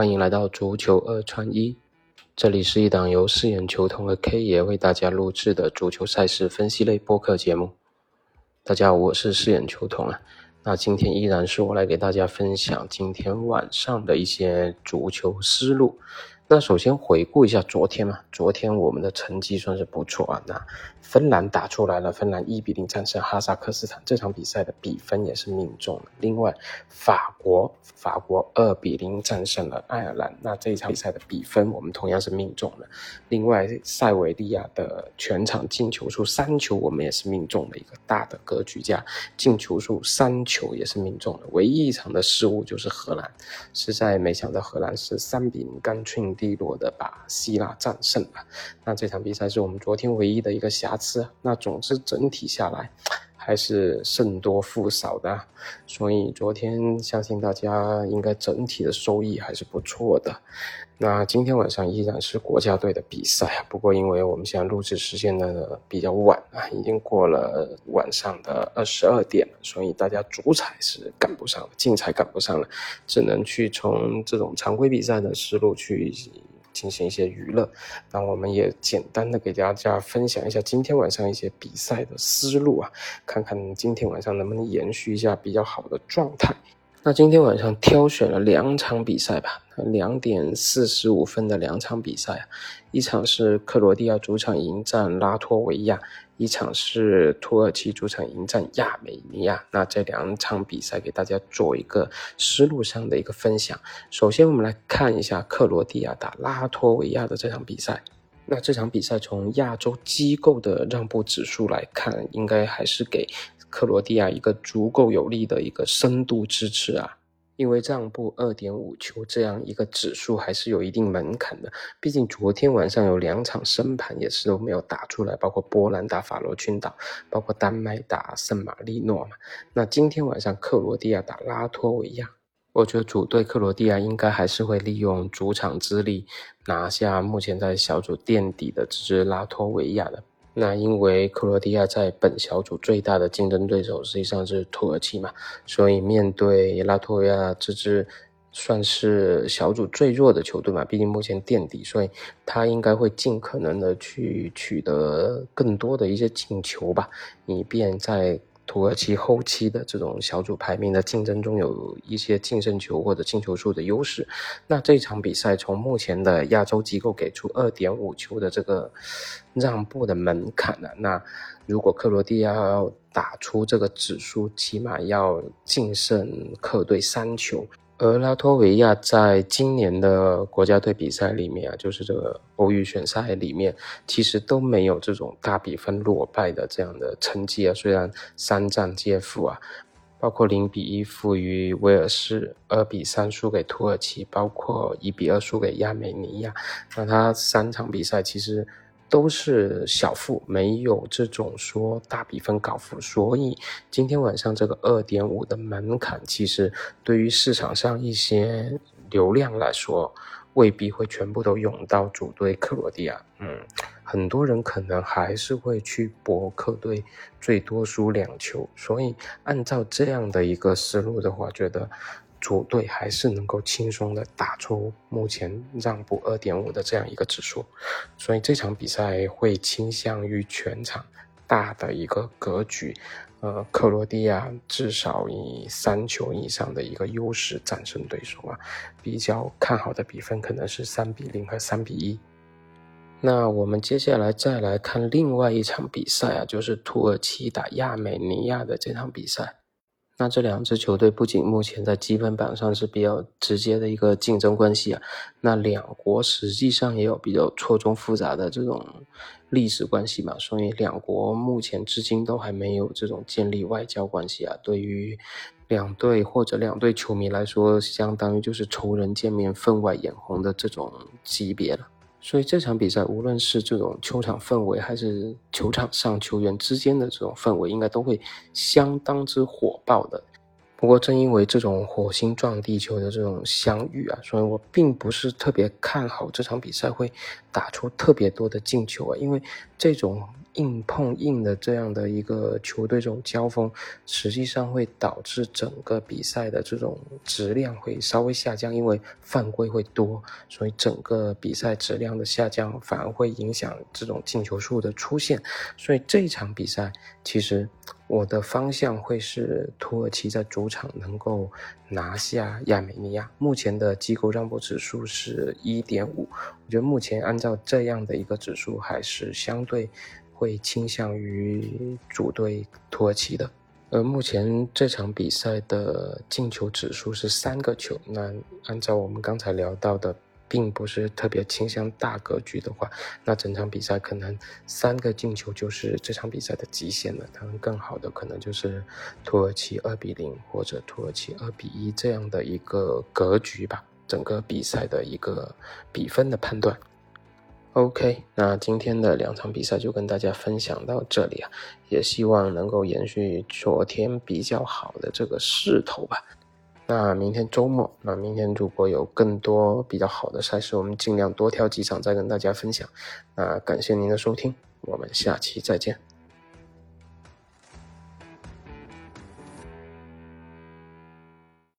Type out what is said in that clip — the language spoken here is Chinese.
欢迎来到足球二穿一，这里是一档由四眼球童和 K 爷为大家录制的足球赛事分析类播客节目。大家好，我是四眼球童啊。那今天依然是我来给大家分享今天晚上的一些足球思路。那首先回顾一下昨天嘛，昨天我们的成绩算是不错啊。那芬兰打出来了，芬兰一比零战胜哈萨克斯坦，这场比赛的比分也是命中了。另外，法国法国二比零战胜了爱尔兰，那这一场比赛的比分我们同样是命中了。另外，塞维利亚的全场进球数三球，我们也是命中了一个大的格局价，进球数三球也是命中了。唯一一场的失误就是荷兰，实在没想到荷兰是三比零干脆。低落的把希腊战胜了，那这场比赛是我们昨天唯一的一个瑕疵。那总之整体下来还是胜多负少的，所以昨天相信大家应该整体的收益还是不错的。那今天晚上依然是国家队的比赛，不过因为我们现在录制时间呢比较晚啊，已经过了晚上的二十二点了，所以大家主彩是赶不上了，竞彩赶不上了，只能去从这种常规比赛的思路去进行一些娱乐。那我们也简单的给大家分享一下今天晚上一些比赛的思路啊，看看今天晚上能不能延续一下比较好的状态。那今天晚上挑选了两场比赛吧，两点四十五分的两场比赛，一场是克罗地亚主场迎战拉脱维亚，一场是土耳其主场迎战亚美尼亚。那这两场比赛给大家做一个思路上的一个分享。首先，我们来看一下克罗地亚打拉脱维亚的这场比赛。那这场比赛从亚洲机构的让步指数来看，应该还是给。克罗地亚一个足够有力的一个深度支持啊，因为让步二点五球这样一个指数还是有一定门槛的。毕竟昨天晚上有两场升盘也是都没有打出来，包括波兰打法罗群岛，包括丹麦打圣马力诺嘛。那今天晚上克罗地亚打拉脱维亚，我觉得主队克罗地亚应该还是会利用主场之力拿下目前在小组垫底的这支拉脱维亚的。那因为克罗地亚在本小组最大的竞争对手实际上是土耳其嘛，所以面对拉脱维亚这支算是小组最弱的球队嘛，毕竟目前垫底，所以他应该会尽可能的去取得更多的一些进球吧，以便在。土耳其后期的这种小组排名的竞争中有一些净胜球或者进球数的优势。那这场比赛从目前的亚洲机构给出二点五球的这个让步的门槛呢？那如果克罗地亚要打出这个指数，起码要净胜客队三球。而拉脱维亚在今年的国家队比赛里面啊，就是这个欧预选赛里面，其实都没有这种大比分落败的这样的成绩啊。虽然三战皆负啊，包括零比一负于威尔士，二比三输给土耳其，包括一比二输给亚美尼亚，那他三场比赛其实。都是小负，没有这种说大比分高负，所以今天晚上这个二点五的门槛，其实对于市场上一些流量来说，未必会全部都涌到主队克罗地亚。嗯，很多人可能还是会去博客队最多输两球，所以按照这样的一个思路的话，觉得。主队还是能够轻松的打出目前让步二点五的这样一个指数，所以这场比赛会倾向于全场大的一个格局，呃，克罗地亚至少以三球以上的一个优势战胜对手啊，比较看好的比分可能是三比零和三比一。那我们接下来再来看另外一场比赛啊，就是土耳其打亚美尼亚的这场比赛。那这两支球队不仅目前在积分榜上是比较直接的一个竞争关系啊，那两国实际上也有比较错综复杂的这种历史关系嘛，所以两国目前至今都还没有这种建立外交关系啊。对于两队或者两队球迷来说，相当于就是仇人见面分外眼红的这种级别了。所以这场比赛，无论是这种球场氛围，还是球场上球员之间的这种氛围，应该都会相当之火爆的。不过，正因为这种火星撞地球的这种相遇啊，所以我并不是特别看好这场比赛会打出特别多的进球啊。因为这种硬碰硬的这样的一个球队这种交锋，实际上会导致整个比赛的这种质量会稍微下降，因为犯规会多，所以整个比赛质量的下降反而会影响这种进球数的出现。所以这场比赛其实。我的方向会是土耳其在主场能够拿下亚美尼亚。目前的机构让步指数是一点五，我觉得目前按照这样的一个指数，还是相对会倾向于主队土耳其的。而目前这场比赛的进球指数是三个球，那按照我们刚才聊到的。并不是特别倾向大格局的话，那整场比赛可能三个进球就是这场比赛的极限了。当然，更好的可能就是土耳其二比零或者土耳其二比一这样的一个格局吧。整个比赛的一个比分的判断。OK，那今天的两场比赛就跟大家分享到这里啊，也希望能够延续昨天比较好的这个势头吧。那明天周末，那明天如果有更多比较好的赛事，我们尽量多挑几场再跟大家分享。那感谢您的收听，我们下期再见。